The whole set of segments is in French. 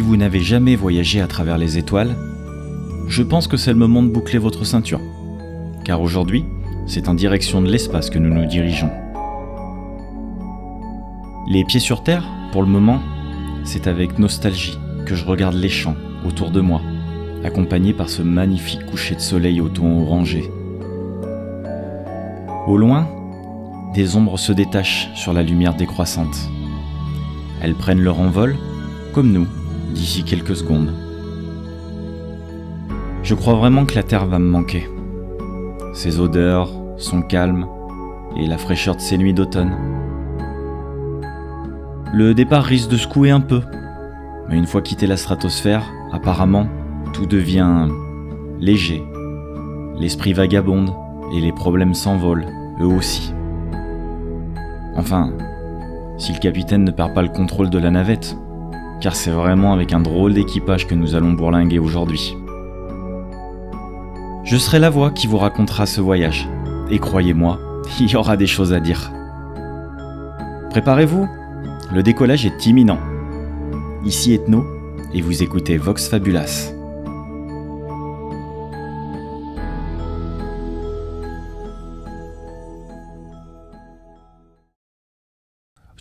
si vous n'avez jamais voyagé à travers les étoiles, je pense que c'est le moment de boucler votre ceinture. Car aujourd'hui, c'est en direction de l'espace que nous nous dirigeons. Les pieds sur terre, pour le moment, c'est avec nostalgie que je regarde les champs autour de moi, accompagné par ce magnifique coucher de soleil au ton orangé. Au loin, des ombres se détachent sur la lumière décroissante. Elles prennent leur envol, comme nous, d'ici quelques secondes. Je crois vraiment que la Terre va me manquer. Ses odeurs, son calme et la fraîcheur de ses nuits d'automne. Le départ risque de secouer un peu, mais une fois quitté la stratosphère, apparemment, tout devient léger. L'esprit vagabonde et les problèmes s'envolent, eux aussi. Enfin, si le capitaine ne perd pas le contrôle de la navette, car c'est vraiment avec un drôle d'équipage que nous allons bourlinguer aujourd'hui. Je serai la voix qui vous racontera ce voyage, et croyez-moi, il y aura des choses à dire. Préparez-vous, le décollage est imminent. Ici Ethno, et vous écoutez Vox Fabulas.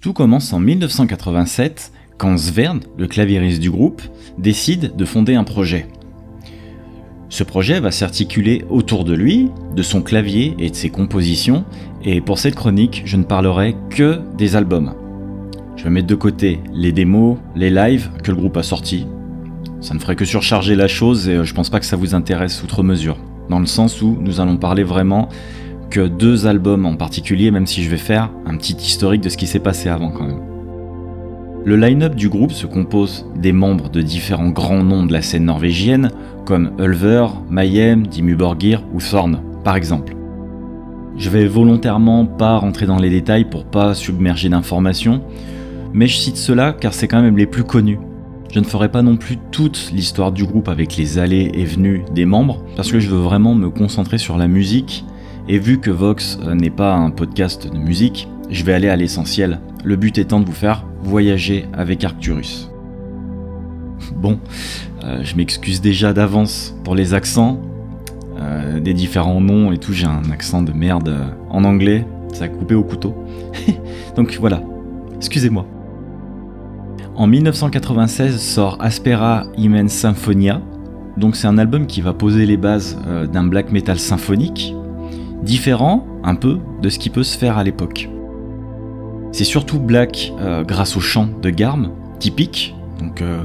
Tout commence en 1987 quand Svern, le claviériste du groupe, décide de fonder un projet. Ce projet va s'articuler autour de lui, de son clavier et de ses compositions, et pour cette chronique, je ne parlerai que des albums. Je vais mettre de côté les démos, les lives que le groupe a sortis. Ça ne ferait que surcharger la chose et je pense pas que ça vous intéresse outre mesure. Dans le sens où nous allons parler vraiment que deux albums en particulier, même si je vais faire un petit historique de ce qui s'est passé avant quand même. Le line-up du groupe se compose des membres de différents grands noms de la scène norvégienne, comme Ulver, Mayhem, Dimmu Borgir ou Thorn, par exemple. Je vais volontairement pas rentrer dans les détails pour pas submerger d'informations, mais je cite cela car c'est quand même les plus connus. Je ne ferai pas non plus toute l'histoire du groupe avec les allées et venues des membres, parce que je veux vraiment me concentrer sur la musique et vu que Vox n'est pas un podcast de musique, je vais aller à l'essentiel, le but étant de vous faire voyager avec Arcturus. Bon, euh, je m'excuse déjà d'avance pour les accents, euh, des différents noms et tout, j'ai un accent de merde en anglais, ça a coupé au couteau. Donc voilà, excusez-moi. En 1996 sort Aspera Immense Symphonia, donc c'est un album qui va poser les bases d'un black metal symphonique, différent un peu de ce qui peut se faire à l'époque. C'est surtout black euh, grâce au chant de Garm, typique, donc euh,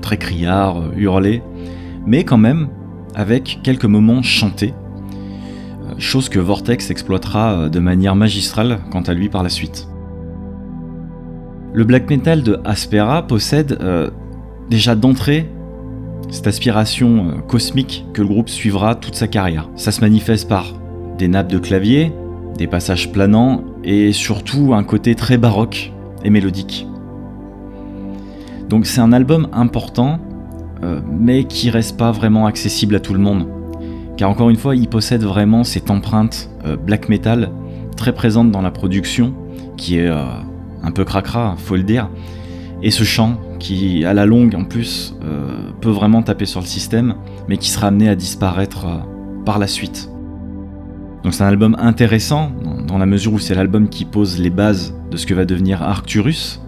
très criard, euh, hurlé, mais quand même avec quelques moments chantés, chose que Vortex exploitera de manière magistrale quant à lui par la suite. Le black metal de Aspera possède déjà d'entrée cette aspiration cosmique que le groupe suivra toute sa carrière. Ça se manifeste par des nappes de clavier, des passages planants et surtout un côté très baroque et mélodique. Donc c'est un album important, euh, mais qui reste pas vraiment accessible à tout le monde. Car encore une fois, il possède vraiment cette empreinte euh, black metal très présente dans la production, qui est euh, un peu cracra, faut le dire. Et ce chant, qui à la longue en plus peut vraiment taper sur le système, mais qui sera amené à disparaître par la suite. Donc c'est un album intéressant, dans la mesure où c'est l'album qui pose les bases de ce que va devenir Arcturus.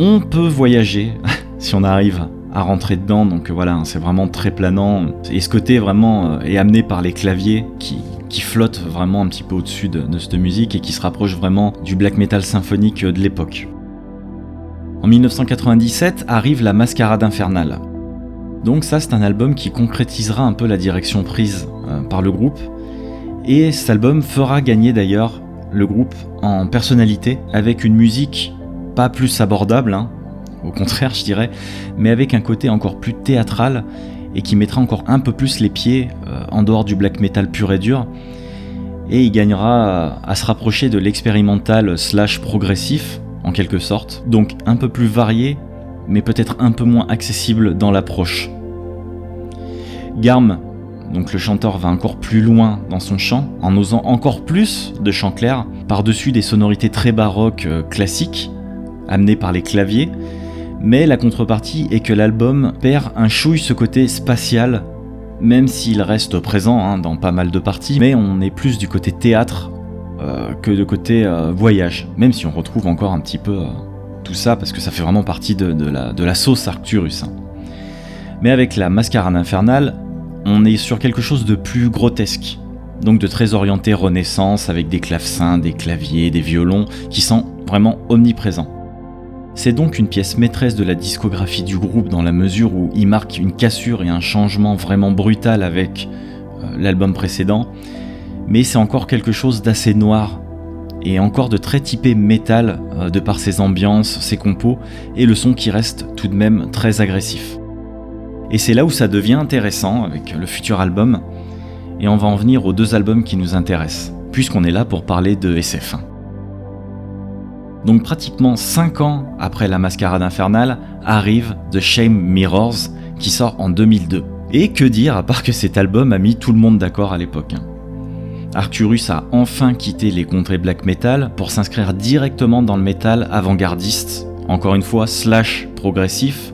On peut voyager si on arrive à rentrer dedans, donc voilà, c'est vraiment très planant. Et ce côté vraiment euh, est amené par les claviers qui, qui flottent vraiment un petit peu au-dessus de, cette musique et qui se rapproche vraiment du black metal symphonique de l'époque. En 1997 arrive la Mascarade Infernale. Donc ça c'est un album qui concrétisera un peu la direction prise euh, par le groupe. Et cet album fera gagner d'ailleurs le groupe en personnalité avec une musique pas plus abordable, hein, au contraire je dirais, mais avec un côté encore plus théâtral et qui mettra encore un peu plus les pieds euh, en dehors du black metal pur et dur. Et il gagnera à se rapprocher de l'expérimental slash progressif en quelque sorte, donc un peu plus varié, mais peut-être un peu moins accessible dans l'approche. Garm, donc le chanteur va encore plus loin dans son chant, en osant encore plus de chant clair, par-dessus des sonorités très baroques euh, classiques, amenées par les claviers, Mais la contrepartie est que l'album perd un chouille ce côté spatial, même s'il reste présent hein, dans pas mal de parties, mais on est plus du côté théâtre euh, que de côté euh, voyage, même si on retrouve encore un petit peu tout ça, parce que ça fait vraiment partie de, la, sauce Arcturus. Hein. Mais avec la mascarade infernale, on est sur quelque chose de plus grotesque, donc de très orienté renaissance, avec des clavecins, des claviers, des violons, qui sont vraiment omniprésents. C'est donc une pièce maîtresse de la discographie du groupe dans la mesure où il marque une cassure et un changement vraiment brutal avec l'album précédent, mais c'est encore quelque chose d'assez noir et encore de très typé métal euh, de par ses ambiances, ses compos et le son qui reste tout de même très agressif. Et c'est là où ça devient intéressant avec le futur album, et on va en venir aux deux albums qui nous intéressent, puisqu'on est là pour parler de SF1. Donc pratiquement 5 ans après la mascarade infernale arrive The Shame Mirrors qui sort en 2002. Et que dire à part que cet album a mis tout le monde d'accord à l'époque. Hein. Arcturus a enfin quitté les contrées black metal pour s'inscrire directement dans le métal avant-gardiste, encore une fois slash progressif.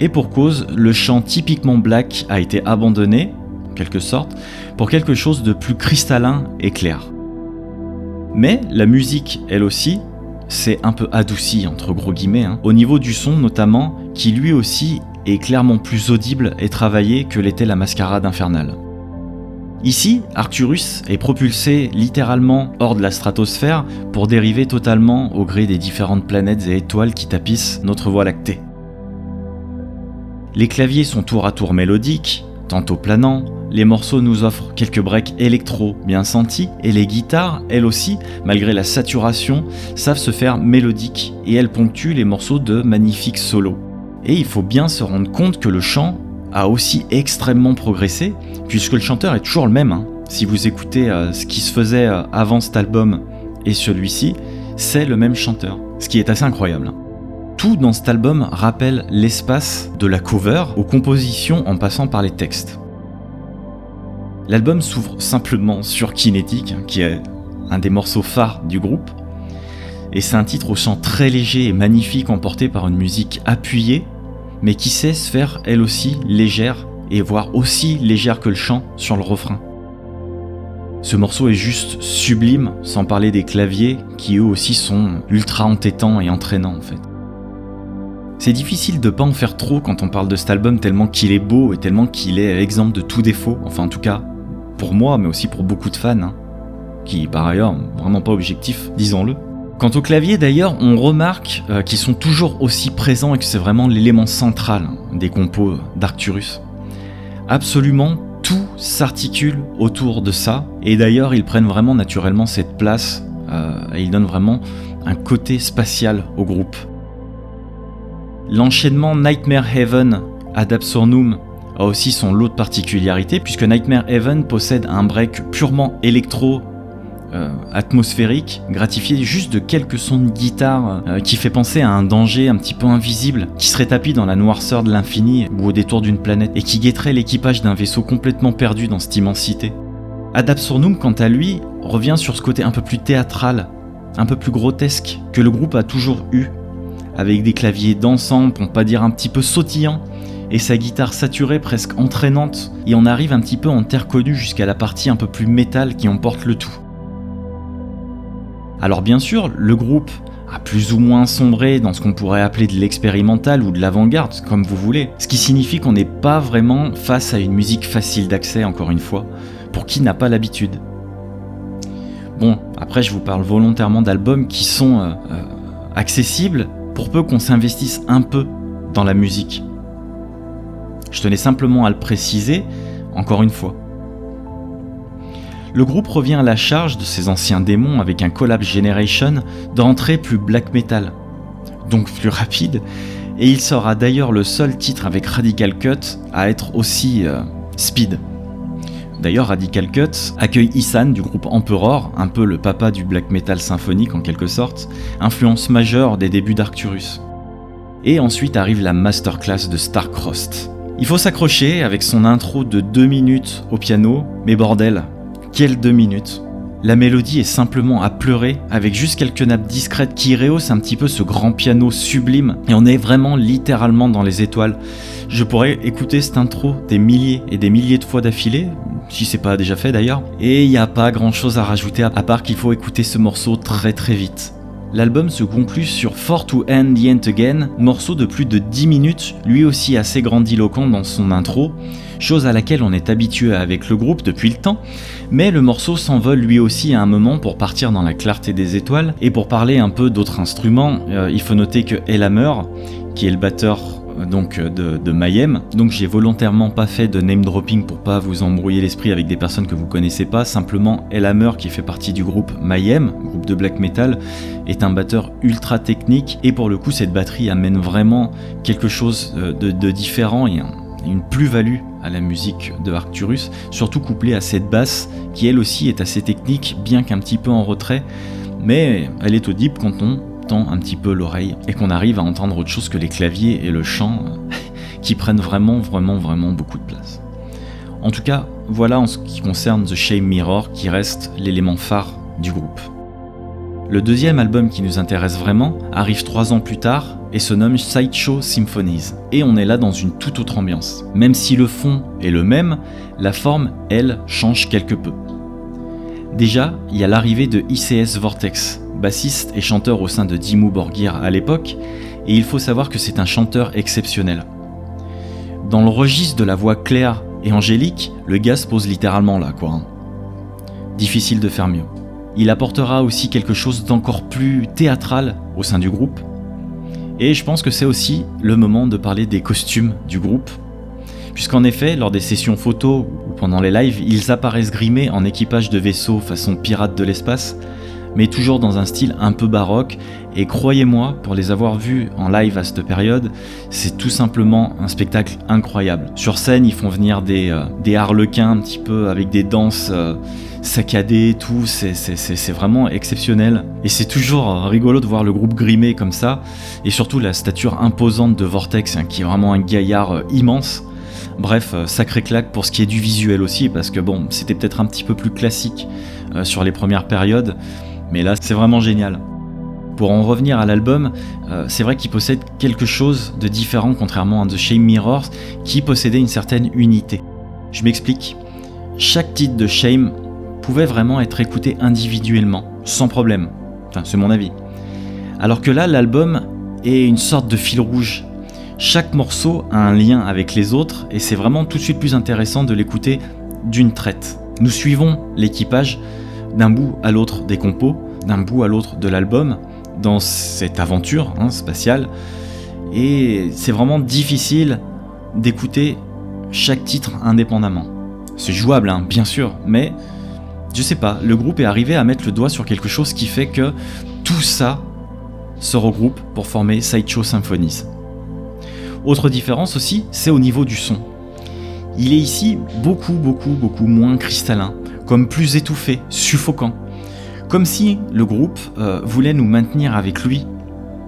Et pour cause, le chant typiquement black a été abandonné, en quelque sorte, pour quelque chose de plus cristallin et clair. Mais la musique, elle aussi, c'est un peu adouci, entre gros guillemets, hein, au niveau du son notamment, qui lui aussi est clairement plus audible et travaillé que l'était la mascarade infernale. Ici, Arcturus est propulsé littéralement hors de la stratosphère pour dériver totalement au gré des différentes planètes et étoiles qui tapissent notre Voie lactée. Les claviers sont tour à tour mélodiques, tantôt planants, les morceaux nous offrent quelques breaks électro bien sentis, et les guitares, elles aussi, malgré la saturation, savent se faire mélodiques, et elles ponctuent les morceaux de magnifiques solos. Et il faut bien se rendre compte que le chant a aussi extrêmement progressé, puisque le chanteur est toujours le même. Hein. Si vous écoutez euh, ce qui se faisait euh, avant cet album et celui-ci, c'est le même chanteur, ce qui est assez incroyable. Tout dans cet album rappelle l'espace de la cover aux compositions en passant par les textes. L'album s'ouvre simplement sur Kinetic, qui est un des morceaux phares du groupe, et c'est un titre au chant très léger et magnifique emporté par une musique appuyée mais qui sait se faire elle aussi légère et voire aussi légère que le chant sur le refrain. Ce morceau est juste sublime, sans parler des claviers qui eux aussi sont ultra entêtants et entraînants en fait. C'est difficile de pas en faire trop quand on parle de cet album tellement qu'il est beau et tellement qu'il est exemple de tout défaut, enfin en tout cas pour moi mais aussi pour beaucoup de fans, hein, qui par ailleurs vraiment pas objectifs, disons-le. Quant au clavier d'ailleurs, on remarque euh, qu'ils sont toujours aussi présents et que c'est vraiment l'élément central des compos d'Arcturus. Absolument tout s'articule autour de ça, et d'ailleurs ils prennent vraiment naturellement cette place, euh, et ils donnent vraiment un côté spatial au groupe. L'enchaînement Nightmare Heaven absurnum a aussi son lot de particularités, puisque Nightmare Heaven possède un break purement électro euh, atmosphérique, gratifié juste de quelques sons de guitare euh, qui fait penser à un danger un petit peu invisible qui serait tapis dans la noirceur de l'infini ou au détour d'une planète et qui guetterait l'équipage d'un vaisseau complètement perdu dans cette immensité. Ad Absurdum, quant à lui, revient sur ce côté un peu plus théâtral, un peu plus grotesque que le groupe a toujours eu, avec des claviers dansants, pour ne pas dire un petit peu sautillants, et sa guitare saturée presque entraînante, et on arrive un petit peu en terre connue jusqu'à la partie un peu plus métal qui emporte le tout. Alors bien sûr, le groupe a plus ou moins sombré dans ce qu'on pourrait appeler de l'expérimental ou de l'avant-garde, comme vous voulez. Ce qui signifie qu'on n'est pas vraiment face à une musique facile d'accès, encore une fois, pour qui n'a pas l'habitude. Bon, après je vous parle volontairement d'albums qui sont euh, euh, accessibles pour peu qu'on s'investisse un peu dans la musique. Je tenais simplement à le préciser, encore une fois. Le groupe revient à la charge de ses anciens démons avec un collab Generation d'entrée plus black metal, donc plus rapide, et il sera d'ailleurs le seul titre avec Radical Cut à être aussi euh, speed. D'ailleurs, Radical Cut accueille Isan du groupe Emperor, un peu le papa du black metal symphonique en quelque sorte, influence majeure des débuts d'Arcturus. Et ensuite arrive la masterclass de Starcrossed. Il faut s'accrocher avec son intro de 2 minutes au piano, mais bordel, quelle deux minutes La mélodie est simplement à pleurer, avec juste quelques nappes discrètes qui rehaussent un petit peu ce grand piano sublime, et on est vraiment littéralement dans les étoiles. Je pourrais écouter cette intro des milliers et des milliers de fois d'affilée, si c'est pas déjà fait d'ailleurs, et il n'y a pas grand chose à rajouter à part qu'il faut écouter ce morceau très très vite. L'album se conclut sur For to End the End Again, morceau de plus de 10 minutes, lui aussi assez grandiloquent dans son intro, chose à laquelle on est habitué avec le groupe depuis le temps, mais le morceau s'envole lui aussi à un moment pour partir dans la clarté des étoiles, et pour parler un peu d'autres instruments, euh, il faut noter que Elhammer, qui est le batteur donc euh, de, Mayhem. Donc j'ai volontairement pas fait de name dropping pour pas vous embrouiller l'esprit avec des personnes que vous connaissez pas. Simplement, Elhammer, qui fait partie du groupe Mayhem, groupe de black metal, est un batteur ultra technique et pour le coup cette batterie amène vraiment quelque chose de, de différent et un, une plus-value à la musique de Arcturus, surtout couplée à cette basse qui elle aussi est assez technique, bien qu'un petit peu en retrait, mais elle est audible quand on un petit peu l'oreille et qu'on arrive à entendre autre chose que les claviers et le chant qui prennent vraiment, vraiment, vraiment beaucoup de place. En tout cas, voilà en ce qui concerne The Shame Mirror qui reste l'élément phare du groupe. Le deuxième album qui nous intéresse vraiment arrive trois ans plus tard et se nomme Sideshow Symphonies. Et on est là dans une toute autre ambiance. Même si le fond est le même, la forme, elle, change quelque peu. Déjà, il y a l'arrivée de ICS Vortex, bassiste et chanteur au sein de Dimmu Borgir à l'époque, et il faut savoir que c'est un chanteur exceptionnel. Dans le registre de la voix claire et angélique, le gars se pose littéralement là, quoi. Hein. Difficile de faire mieux. Il apportera aussi quelque chose d'encore plus théâtral au sein du groupe. Et je pense que c'est aussi le moment de parler des costumes du groupe. Puisqu'en effet, lors des sessions photos ou pendant les lives, ils apparaissent grimés en équipage de vaisseau façon pirate de l'espace, mais toujours dans un style un peu baroque. Et croyez-moi, pour les avoir vus en live à cette période, c'est tout simplement un spectacle incroyable. Sur scène, ils font venir des, euh, harlequins un petit peu avec des danses. Euh, saccadé, tout, c'est vraiment exceptionnel. Et c'est toujours rigolo de voir le groupe grimé comme ça, et surtout la stature imposante de Vortex, hein, qui est vraiment un gaillard euh, immense. Bref, sacré claque pour ce qui est du visuel aussi, parce que bon, c'était peut-être un petit peu plus classique sur les premières périodes, mais là c'est vraiment génial. Pour en revenir à l'album, c'est vrai qu'il possède quelque chose de différent contrairement à The Shame Mirrors, qui possédait une certaine unité. Je m'explique. Chaque titre de Shame pouvait vraiment être écouté individuellement, sans problème. Enfin, c'est mon avis. Alors que là, l'album est une sorte de fil rouge. Chaque morceau a un lien avec les autres et c'est vraiment tout de suite plus intéressant de l'écouter d'une traite. Nous suivons l'équipage d'un bout à l'autre des compos, d'un bout à l'autre de l'album, dans cette aventure hein, spatiale. Et c'est vraiment difficile d'écouter chaque titre indépendamment. C'est jouable, hein, bien sûr, mais je sais pas, le groupe est arrivé à mettre le doigt sur quelque chose qui fait que tout ça se regroupe pour former Sideshow Symphonies. Autre différence aussi, c'est au niveau du son. Il est ici beaucoup, beaucoup, beaucoup moins cristallin, comme plus étouffé, suffocant. Comme si le groupe euh, voulait nous maintenir avec lui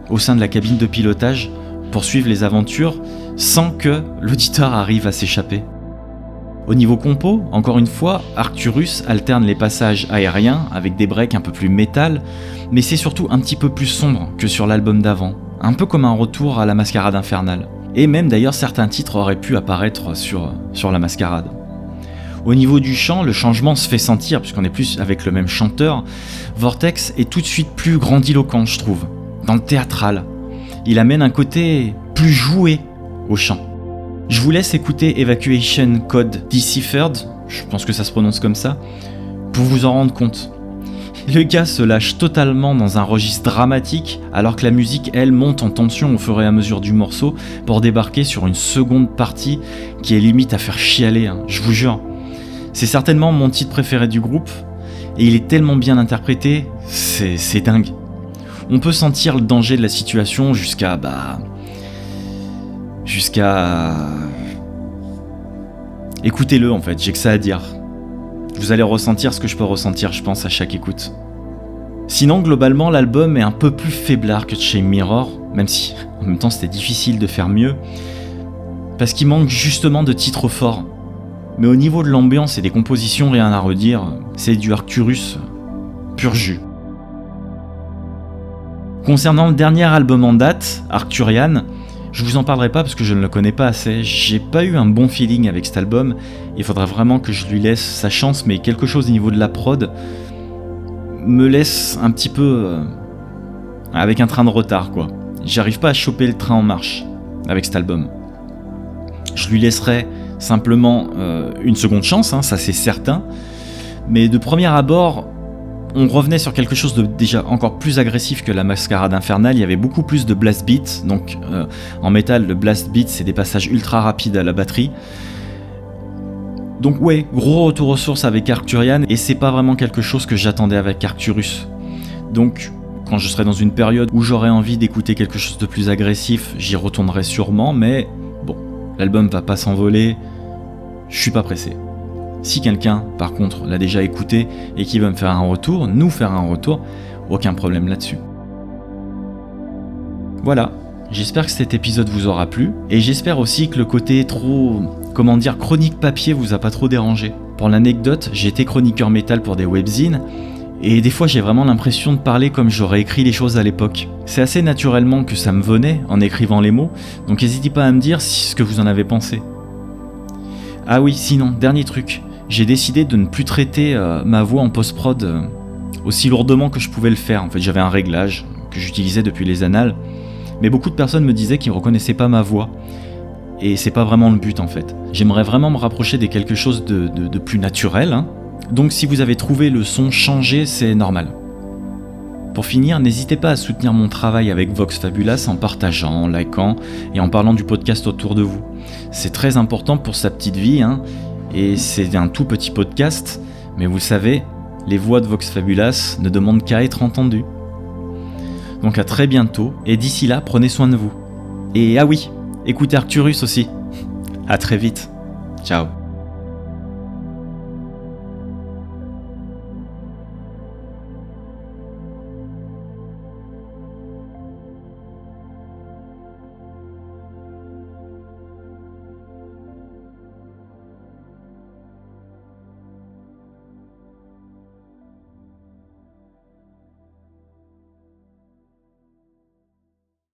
au sein de la cabine de pilotage pour suivre les aventures sans que l'auditeur arrive à s'échapper. Au niveau compo, encore une fois, Arcturus alterne les passages aériens avec des breaks un peu plus métal, mais c'est surtout un petit peu plus sombre que sur l'album d'avant, un peu comme un retour à la mascarade infernale. Et même d'ailleurs certains titres auraient pu apparaître sur, sur la mascarade. Au niveau du chant, le changement se fait sentir puisqu'on est plus avec le même chanteur. Vortex est tout de suite plus grandiloquent, je trouve, dans le théâtral. Il amène un côté plus joué au chant. Je vous laisse écouter Evacuation Code Deciphered, je pense que ça se prononce comme ça, pour vous en rendre compte. Le gars se lâche totalement dans un registre dramatique, alors que la musique, elle, monte en tension au fur et à mesure du morceau pour débarquer sur une seconde partie qui est limite à faire chialer, hein, je vous jure. C'est certainement mon titre préféré du groupe, et il est tellement bien interprété, c'est dingue. On peut sentir le danger de la situation jusqu'à bah jusqu'à... Écoutez-le en fait, j'ai que ça à dire. Vous allez ressentir ce que je peux ressentir, je pense, à chaque écoute. Sinon, globalement, l'album est un peu plus faiblard que chez Mirror, même si en même temps c'était difficile de faire mieux, parce qu'il manque justement de titres forts. Mais au niveau de l'ambiance et des compositions, rien à redire, c'est du Arcturus pur jus. Concernant le dernier album en date, Arcturian, je vous en parlerai pas parce que je ne le connais pas assez. J'ai pas eu un bon feeling avec cet album. Il faudra vraiment que je lui laisse sa chance, mais quelque chose au niveau de la prod me laisse un petit peu euh, avec un train de retard, quoi. J'arrive pas à choper le train en marche avec cet album. Je lui laisserai simplement euh, une seconde chance, hein, ça c'est certain. Mais de premier abord, on revenait sur quelque chose de déjà encore plus agressif que la mascarade infernale. Il y avait beaucoup plus de blast beats. Donc euh, en métal, le blast beat, c'est des passages ultra rapides à la batterie. Donc ouais, gros retour aux sources avec Arcturian et c'est pas vraiment quelque chose que j'attendais avec Arcturus. Donc quand je serai dans une période où j'aurai envie d'écouter quelque chose de plus agressif, j'y retournerai sûrement, mais bon, l'album va pas s'envoler, je suis pas pressé. Si quelqu'un, par contre, l'a déjà écouté et qui veut me faire un retour, nous faire un retour, aucun problème là-dessus. Voilà, j'espère que cet épisode vous aura plu et j'espère aussi que le côté trop, comment dire, chronique papier vous a pas trop dérangé. Pour l'anecdote, été chroniqueur métal pour des webzines et des fois j'ai vraiment l'impression de parler comme j'aurais écrit les choses à l'époque. C'est assez naturellement que ça me venait en écrivant les mots, donc n'hésitez pas à me dire ce que vous en avez pensé. Ah oui, sinon, dernier truc, j'ai décidé de ne plus traiter euh, ma voix en post-prod euh, aussi lourdement que je pouvais le faire. En fait, j'avais un réglage que j'utilisais depuis les annales, mais beaucoup de personnes me disaient qu'ils ne reconnaissaient pas ma voix. Et c'est pas vraiment le but en fait. J'aimerais vraiment me rapprocher de quelque chose de, plus naturel. Hein. Donc si vous avez trouvé le son changé, c'est normal. Pour finir, n'hésitez pas à soutenir mon travail avec Vox Fabulas en partageant, en likant et en parlant du podcast autour de vous. C'est très important pour sa petite vie, hein, et c'est un tout petit podcast, mais vous savez, les voix de Vox Fabulas ne demandent qu'à être entendues. Donc à très bientôt, et d'ici là, prenez soin de vous. Et ah oui, écoutez Arcturus aussi. À très vite. Ciao.